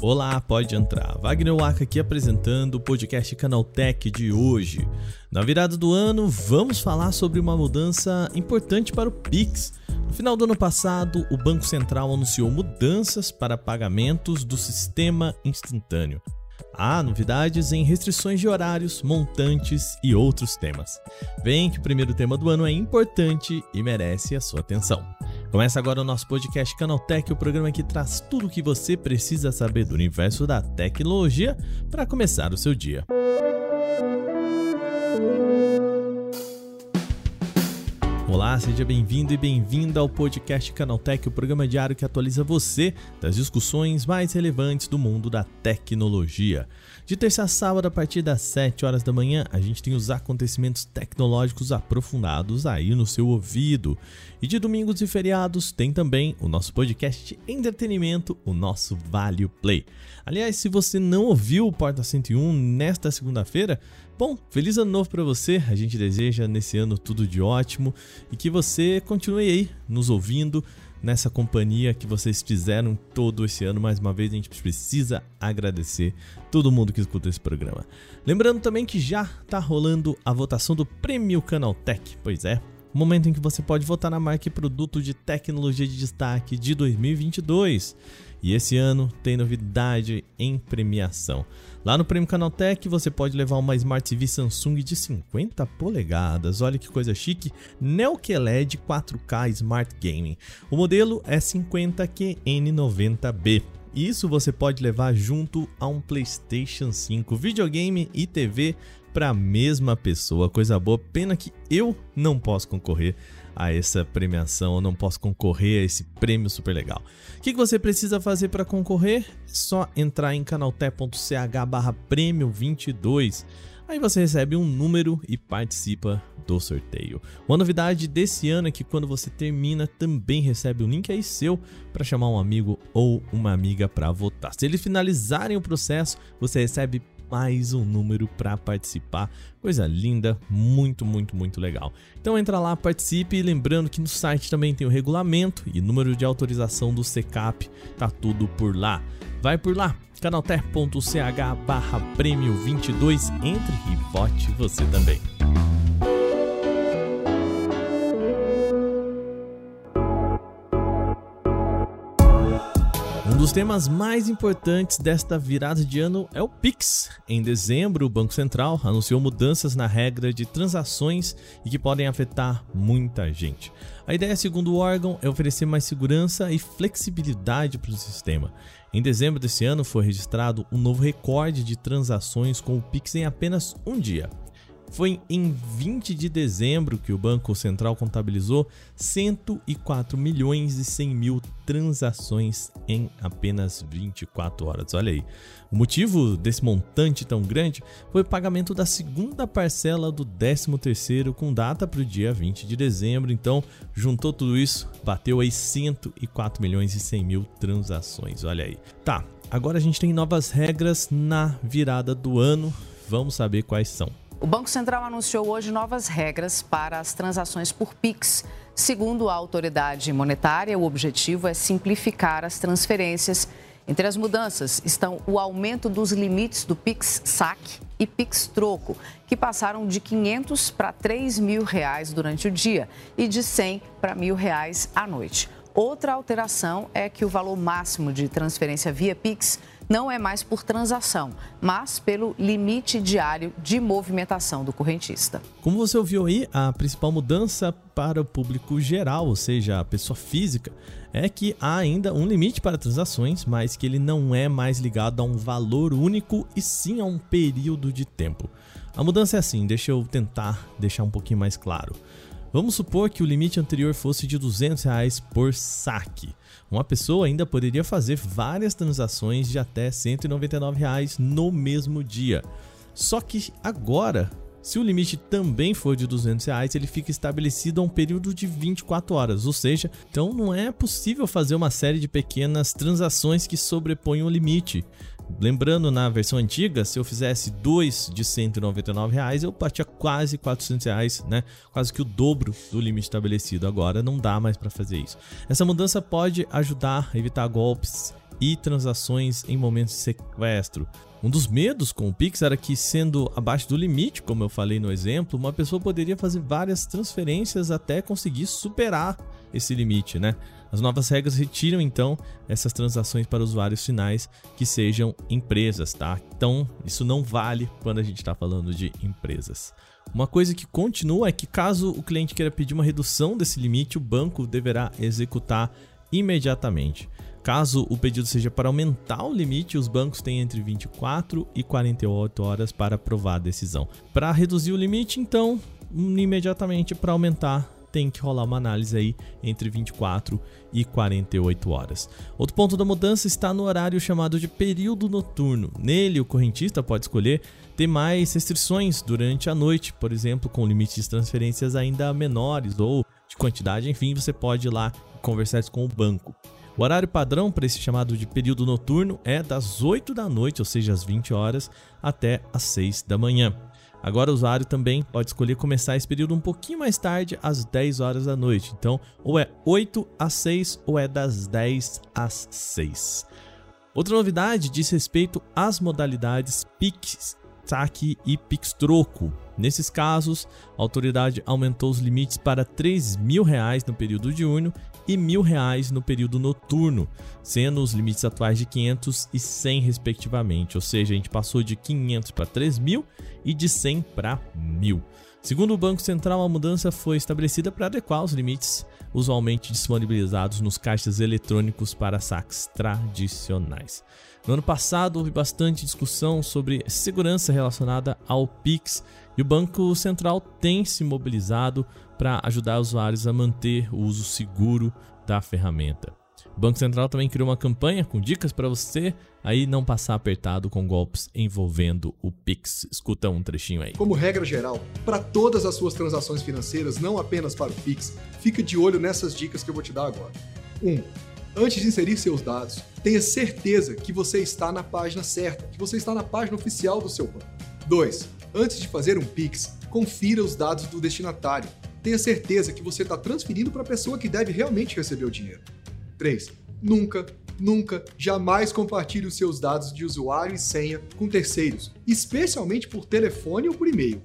Olá, pode entrar. Wagner Waka aqui apresentando o podcast Canaltech de hoje. Na virada do ano, vamos falar sobre uma mudança importante para o Pix. No final do ano passado, o Banco Central anunciou mudanças para pagamentos do sistema instantâneo. Há novidades em restrições de horários, montantes e outros temas. Vem que o primeiro tema do ano é importante e merece a sua atenção. Começa agora o nosso podcast Canaltech, o programa que traz tudo o que você precisa saber do universo da tecnologia para começar o seu dia. Olá, seja bem-vindo e bem-vinda ao podcast Canaltech, o programa diário que atualiza você das discussões mais relevantes do mundo da tecnologia. De terça a sábado, a partir das 7 horas da manhã, a gente tem os acontecimentos tecnológicos aprofundados aí no seu ouvido. E de domingos e feriados tem também o nosso podcast entretenimento, o nosso Vale Play. Aliás, se você não ouviu o Porta 101 nesta segunda-feira, Bom, feliz ano novo para você. A gente deseja nesse ano tudo de ótimo e que você continue aí nos ouvindo nessa companhia que vocês fizeram todo esse ano. Mais uma vez, a gente precisa agradecer todo mundo que escuta esse programa. Lembrando também que já está rolando a votação do Prêmio Canaltech. Pois é, momento em que você pode votar na marca e produto de tecnologia de destaque de 2022. E esse ano tem novidade em premiação. Lá no Prêmio Canaltech você pode levar uma Smart TV Samsung de 50 polegadas. Olha que coisa chique, Neo QLED 4K Smart Gaming. O modelo é 50QN90B. Isso você pode levar junto a um PlayStation 5, videogame e TV para a mesma pessoa. Coisa boa, pena que eu não posso concorrer a essa premiação, eu não posso concorrer a esse prêmio super legal. O que, você precisa fazer para concorrer? É só entrar em canaltech.ch barra prêmio 22. Aí você recebe um número e participa do sorteio. Uma novidade desse ano é que quando você termina, também recebe um link aí seu para chamar um amigo ou uma amiga para votar. Se eles finalizarem o processo, você recebe mais um número para participar. Coisa linda, muito, muito, muito legal. Então entra lá, participe, lembrando que no site também tem o regulamento e número de autorização do CCAP, tá tudo por lá. Vai por lá, canalter.ch barra prêmio 22, entre e vote você também. Dos temas mais importantes desta virada de ano é o Pix. Em dezembro, o Banco Central anunciou mudanças na regra de transações e que podem afetar muita gente. A ideia, segundo o órgão, é oferecer mais segurança e flexibilidade para o sistema. Em dezembro desse ano, foi registrado um novo recorde de transações com o Pix em apenas um dia. Foi em 20 de dezembro que o Banco Central contabilizou 104 milhões e 100 mil transações em apenas 24 horas. Olha aí. O motivo desse montante tão grande foi o pagamento da segunda parcela do 13º com data para o dia 20 de dezembro. Então, juntou tudo isso, bateu aí 104 milhões e 100 mil transações. Olha aí. Tá, agora a gente tem novas regras na virada do ano. Vamos saber quais são. O Banco Central anunciou hoje novas regras para as transações por PIX. Segundo a autoridade monetária, o objetivo é simplificar as transferências. Entre as mudanças estão o aumento dos limites do PIX saque e PIX troco, que passaram de 500 para 3 mil reais durante o dia e de 100 para mil reais à noite. Outra alteração é que o valor máximo de transferência via PIX não é mais por transação, mas pelo limite diário de movimentação do correntista. Como você ouviu aí, a principal mudança para o público geral, ou seja, a pessoa física, é que há ainda um limite para transações, mas que ele não é mais ligado a um valor único e sim a um período de tempo. A mudança é assim, deixa eu tentar deixar um pouquinho mais claro. Vamos supor que o limite anterior fosse de 200 reais por saque. Uma pessoa ainda poderia fazer várias transações de até 199 reais no mesmo dia. Só que agora, se o limite também for de 200 reais, ele fica estabelecido a um período de 24 horas, ou seja, então não é possível fazer uma série de pequenas transações que sobrepõem o limite. Lembrando, na versão antiga, se eu fizesse dois de 199 reais, eu batia quase 400 reais, né? Quase que o dobro do limite estabelecido. Agora não dá mais para fazer isso. Essa mudança pode ajudar a evitar golpes e transações em momentos de sequestro. Um dos medos com o Pix era que, sendo abaixo do limite, como eu falei no exemplo, uma pessoa poderia fazer várias transferências até conseguir superar esse limite, né? As novas regras retiram então essas transações para usuários finais que sejam empresas, tá? Então, isso não vale quando a gente está falando de empresas. Uma coisa que continua é que caso o cliente queira pedir uma redução desse limite, o banco deverá executar imediatamente. Caso o pedido seja para aumentar o limite, os bancos têm entre 24 e 48 horas para aprovar a decisão. Para reduzir o limite, então, imediatamente para aumentar tem que rolar uma análise aí entre 24 e 48 horas. Outro ponto da mudança está no horário chamado de período noturno. Nele, o correntista pode escolher ter mais restrições durante a noite, por exemplo, com limites de transferências ainda menores ou de quantidade, enfim, você pode ir lá conversar com o banco. O horário padrão para esse chamado de período noturno é das 8 da noite, ou seja, às 20 horas, até às 6 da manhã. Agora o usuário também pode escolher começar esse período um pouquinho mais tarde, às 10 horas da noite. Então, ou é 8 às 6 ou é das 10 às 6. Outra novidade diz respeito às modalidades PIX, saque e PIX troco. Nesses casos, a autoridade aumentou os limites para 3 mil reais no período diurno e mil reais no período noturno, sendo os limites atuais de 500 e 100 respectivamente. Ou seja, a gente passou de 500 para 3 mil e de 100 para mil. Segundo o Banco Central, a mudança foi estabelecida para adequar os limites usualmente disponibilizados nos caixas eletrônicos para saques tradicionais. No ano passado, houve bastante discussão sobre segurança relacionada ao Pix e o Banco Central tem se mobilizado para ajudar usuários a manter o uso seguro da ferramenta. O Banco Central também criou uma campanha com dicas para você aí não passar apertado com golpes envolvendo o Pix. Escuta um trechinho aí. Como regra geral, para todas as suas transações financeiras, não apenas para o Pix, fica de olho nessas dicas que eu vou te dar agora. 1. Um, antes de inserir seus dados, tenha certeza que você está na página certa, que você está na página oficial do seu banco. 2. Antes de fazer um Pix, confira os dados do destinatário tenha certeza que você está transferindo para a pessoa que deve realmente receber o dinheiro. 3. Nunca, nunca, jamais compartilhe os seus dados de usuário e senha com terceiros, especialmente por telefone ou por e-mail.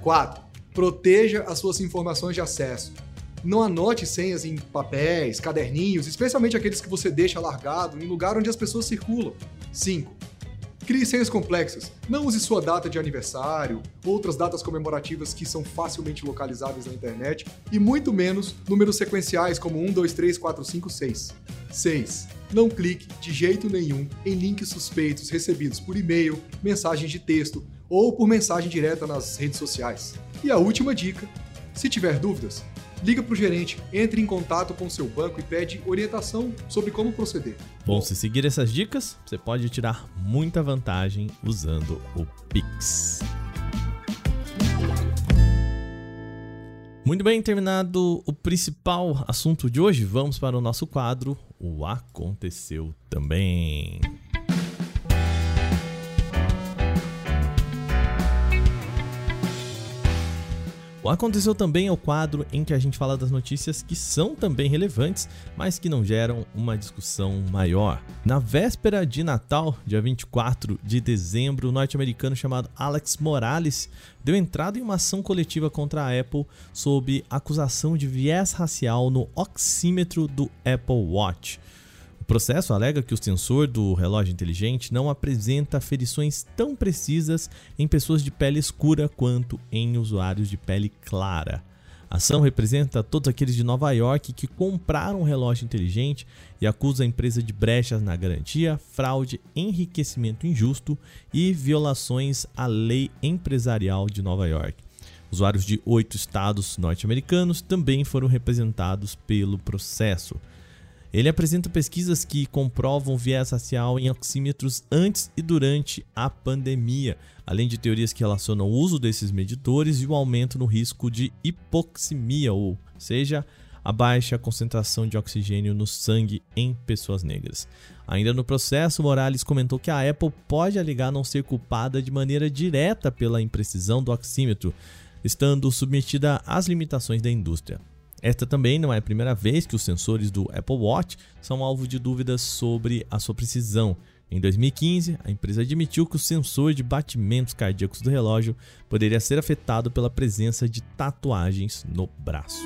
4. Proteja as suas informações de acesso. Não anote senhas em papéis, caderninhos, especialmente aqueles que você deixa largado em lugar onde as pessoas circulam. 5 Crie senhas complexas. Não use sua data de aniversário, outras datas comemorativas que são facilmente localizáveis na internet, e muito menos números sequenciais como 1, 2, 3, 4, 5, 6. 6. Não clique de jeito nenhum em links suspeitos recebidos por e-mail, mensagens de texto ou por mensagem direta nas redes sociais. E a última dica: se tiver dúvidas, liga para o gerente, entre em contato com seu banco e pede orientação sobre como proceder. Bom, se seguir essas dicas, você pode tirar muita vantagem usando o Pix. Muito bem, terminado o principal assunto de hoje, vamos para o nosso quadro O Aconteceu Também. Aconteceu também é o quadro em que a gente fala das notícias que são também relevantes, mas que não geram uma discussão maior. Na véspera de Natal, dia 24 de dezembro, o norte-americano chamado Alex Morales deu entrada em uma ação coletiva contra a Apple sob acusação de viés racial no oxímetro do Apple Watch processo alega que o sensor do relógio inteligente não apresenta aferições tão precisas em pessoas de pele escura quanto em usuários de pele clara. A ação representa todos aqueles de Nova York que compraram um relógio inteligente e acusa a empresa de brechas na garantia, fraude, enriquecimento injusto e violações à lei empresarial de Nova York. Usuários de oito estados norte-americanos também foram representados pelo processo. Ele apresenta pesquisas que comprovam viés racial em oxímetros antes e durante a pandemia, além de teorias que relacionam o uso desses medidores e o aumento no risco de hipoxemia, ou seja, a baixa concentração de oxigênio no sangue em pessoas negras. Ainda no processo, Morales comentou que a Apple pode alegar não ser culpada de maneira direta pela imprecisão do oxímetro, estando submetida às limitações da indústria. Esta também não é a primeira vez que os sensores do Apple Watch são alvo de dúvidas sobre a sua precisão. Em 2015, a empresa admitiu que o sensor de batimentos cardíacos do relógio poderia ser afetado pela presença de tatuagens no braço.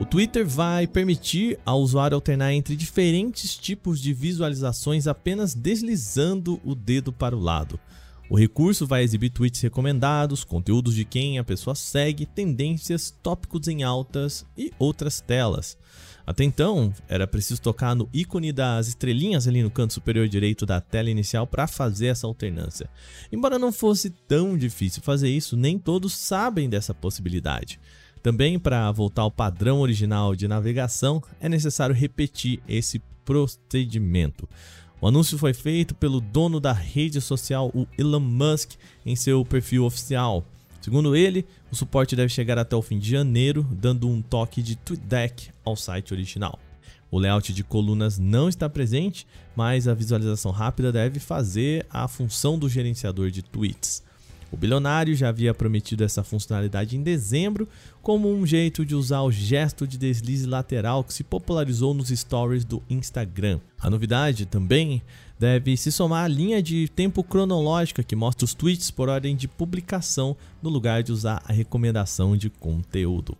O Twitter vai permitir ao usuário alternar entre diferentes tipos de visualizações apenas deslizando o dedo para o lado. O recurso vai exibir tweets recomendados, conteúdos de quem a pessoa segue, tendências, tópicos em altas e outras telas. Até então, era preciso tocar no ícone das estrelinhas ali no canto superior direito da tela inicial para fazer essa alternância. Embora não fosse tão difícil fazer isso, nem todos sabem dessa possibilidade. Também, para voltar ao padrão original de navegação, é necessário repetir esse procedimento. O anúncio foi feito pelo dono da rede social, o Elon Musk, em seu perfil oficial. Segundo ele, o suporte deve chegar até o fim de janeiro, dando um toque de TweetDeck ao site original. O layout de colunas não está presente, mas a visualização rápida deve fazer a função do gerenciador de tweets. O bilionário já havia prometido essa funcionalidade em dezembro, como um jeito de usar o gesto de deslize lateral que se popularizou nos stories do Instagram. A novidade também deve se somar à linha de tempo cronológica que mostra os tweets por ordem de publicação, no lugar de usar a recomendação de conteúdo.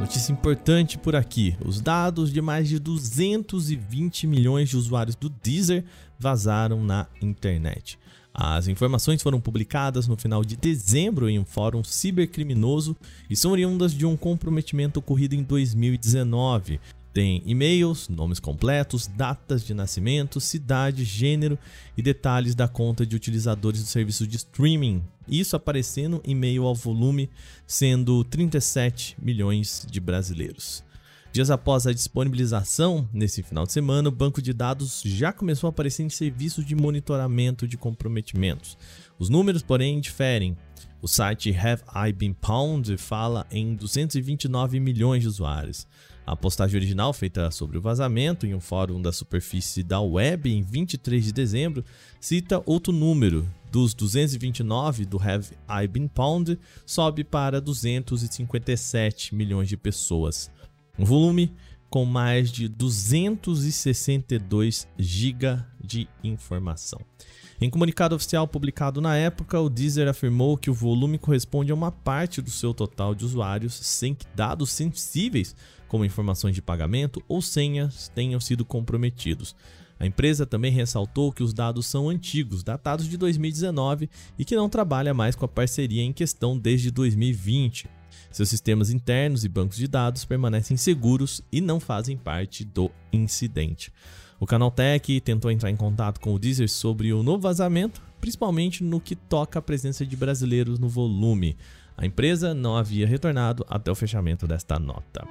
Notícia importante por aqui: os dados de mais de 220 milhões de usuários do Deezer vazaram na internet. As informações foram publicadas no final de dezembro em um fórum cibercriminoso e são oriundas de um comprometimento ocorrido em 2019. Tem e-mails, nomes completos, datas de nascimento, cidade, gênero e detalhes da conta de utilizadores do serviço de streaming. Isso aparecendo em meio ao volume, sendo 37 milhões de brasileiros. Dias após a disponibilização, nesse final de semana, o banco de dados já começou a aparecer em serviços de monitoramento de comprometimentos. Os números, porém, diferem. O site Have I Been Pound fala em 229 milhões de usuários. A postagem original, feita sobre o vazamento em um fórum da superfície da web em 23 de dezembro, cita outro número. Dos 229 do Have I Been Pound, sobe para 257 milhões de pessoas. Um volume com mais de 262 GB de informação. Em comunicado oficial publicado na época, o Deezer afirmou que o volume corresponde a uma parte do seu total de usuários sem que dados sensíveis, como informações de pagamento ou senhas, tenham sido comprometidos. A empresa também ressaltou que os dados são antigos, datados de 2019 e que não trabalha mais com a parceria em questão desde 2020. Seus sistemas internos e bancos de dados permanecem seguros e não fazem parte do incidente. O Canaltech tentou entrar em contato com o Deezer sobre o novo vazamento, principalmente no que toca à presença de brasileiros no volume. A empresa não havia retornado até o fechamento desta nota.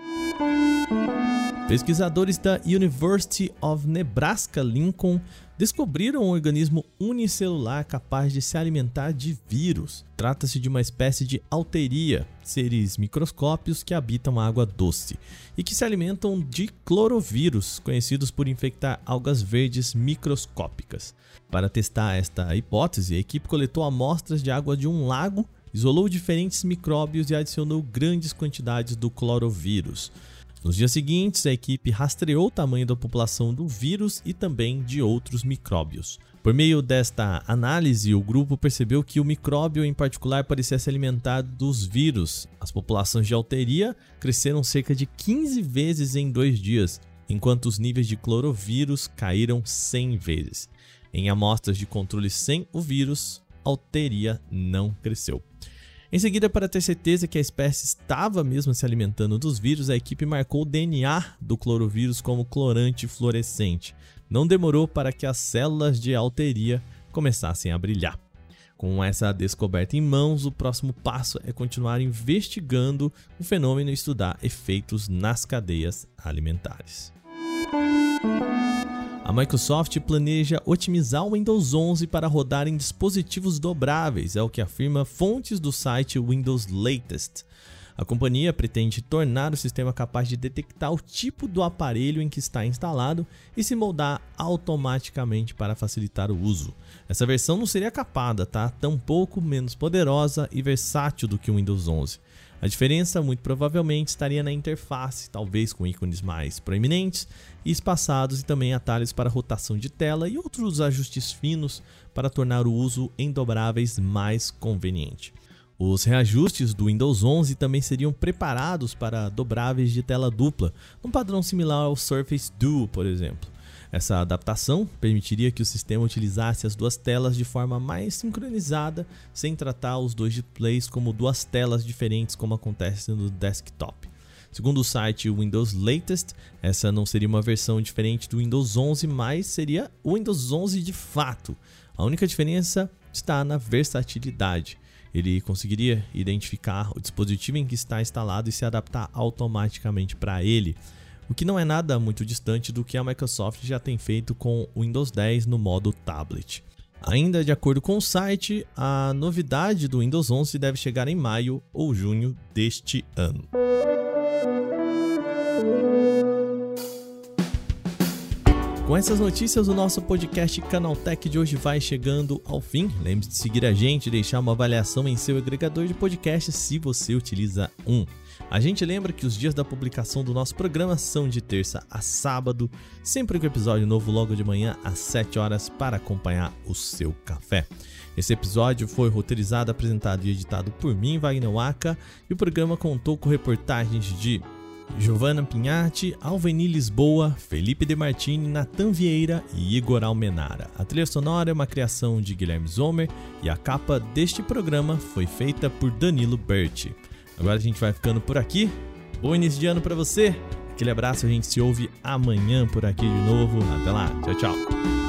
Pesquisadores da University of Nebraska Lincoln descobriram um organismo unicelular capaz de se alimentar de vírus. Trata-se de uma espécie de alteria, seres microscópios que habitam a água doce e que se alimentam de clorovírus, conhecidos por infectar algas verdes microscópicas. Para testar esta hipótese, a equipe coletou amostras de água de um lago, isolou diferentes micróbios e adicionou grandes quantidades do clorovírus. Nos dias seguintes, a equipe rastreou o tamanho da população do vírus e também de outros micróbios. Por meio desta análise, o grupo percebeu que o micróbio em particular parecia se alimentar dos vírus. As populações de alteria cresceram cerca de 15 vezes em dois dias, enquanto os níveis de clorovírus caíram 100 vezes. Em amostras de controle sem o vírus, alteria não cresceu. Em seguida, para ter certeza que a espécie estava mesmo se alimentando dos vírus, a equipe marcou o DNA do clorovírus como clorante fluorescente. Não demorou para que as células de alteria começassem a brilhar. Com essa descoberta em mãos, o próximo passo é continuar investigando o fenômeno e estudar efeitos nas cadeias alimentares. A Microsoft planeja otimizar o Windows 11 para rodar em dispositivos dobráveis, é o que afirma fontes do site Windows Latest. A companhia pretende tornar o sistema capaz de detectar o tipo do aparelho em que está instalado e se moldar automaticamente para facilitar o uso. Essa versão não seria capada, tá? Tampouco menos poderosa e versátil do que o Windows 11. A diferença muito provavelmente estaria na interface, talvez com ícones mais proeminentes e espaçados e também atalhos para rotação de tela e outros ajustes finos para tornar o uso em dobráveis mais conveniente. Os reajustes do Windows 11 também seriam preparados para dobráveis de tela dupla, um padrão similar ao Surface Duo, por exemplo. Essa adaptação permitiria que o sistema utilizasse as duas telas de forma mais sincronizada, sem tratar os dois displays como duas telas diferentes, como acontece no desktop. Segundo o site Windows Latest, essa não seria uma versão diferente do Windows 11, mas seria o Windows 11 de fato. A única diferença está na versatilidade. Ele conseguiria identificar o dispositivo em que está instalado e se adaptar automaticamente para ele o que não é nada muito distante do que a Microsoft já tem feito com o Windows 10 no modo tablet. Ainda de acordo com o site, a novidade do Windows 11 deve chegar em maio ou junho deste ano. Com essas notícias, o nosso podcast Canaltech de hoje vai chegando ao fim. Lembre-se de seguir a gente e deixar uma avaliação em seu agregador de podcast se você utiliza um. A gente lembra que os dias da publicação do nosso programa são de terça a sábado, sempre com episódio novo logo de manhã às 7 horas para acompanhar o seu café. Esse episódio foi roteirizado, apresentado e editado por mim, Wagner Waka, e o programa contou com reportagens de Giovanna Pinhatti, Alveni Lisboa, Felipe De Martini, Natan Vieira e Igor Almenara. A trilha sonora é uma criação de Guilherme Zomer e a capa deste programa foi feita por Danilo Berti. Agora a gente vai ficando por aqui. Bom início de ano para você. Aquele abraço, a gente se ouve amanhã por aqui de novo. Até lá. Tchau, tchau.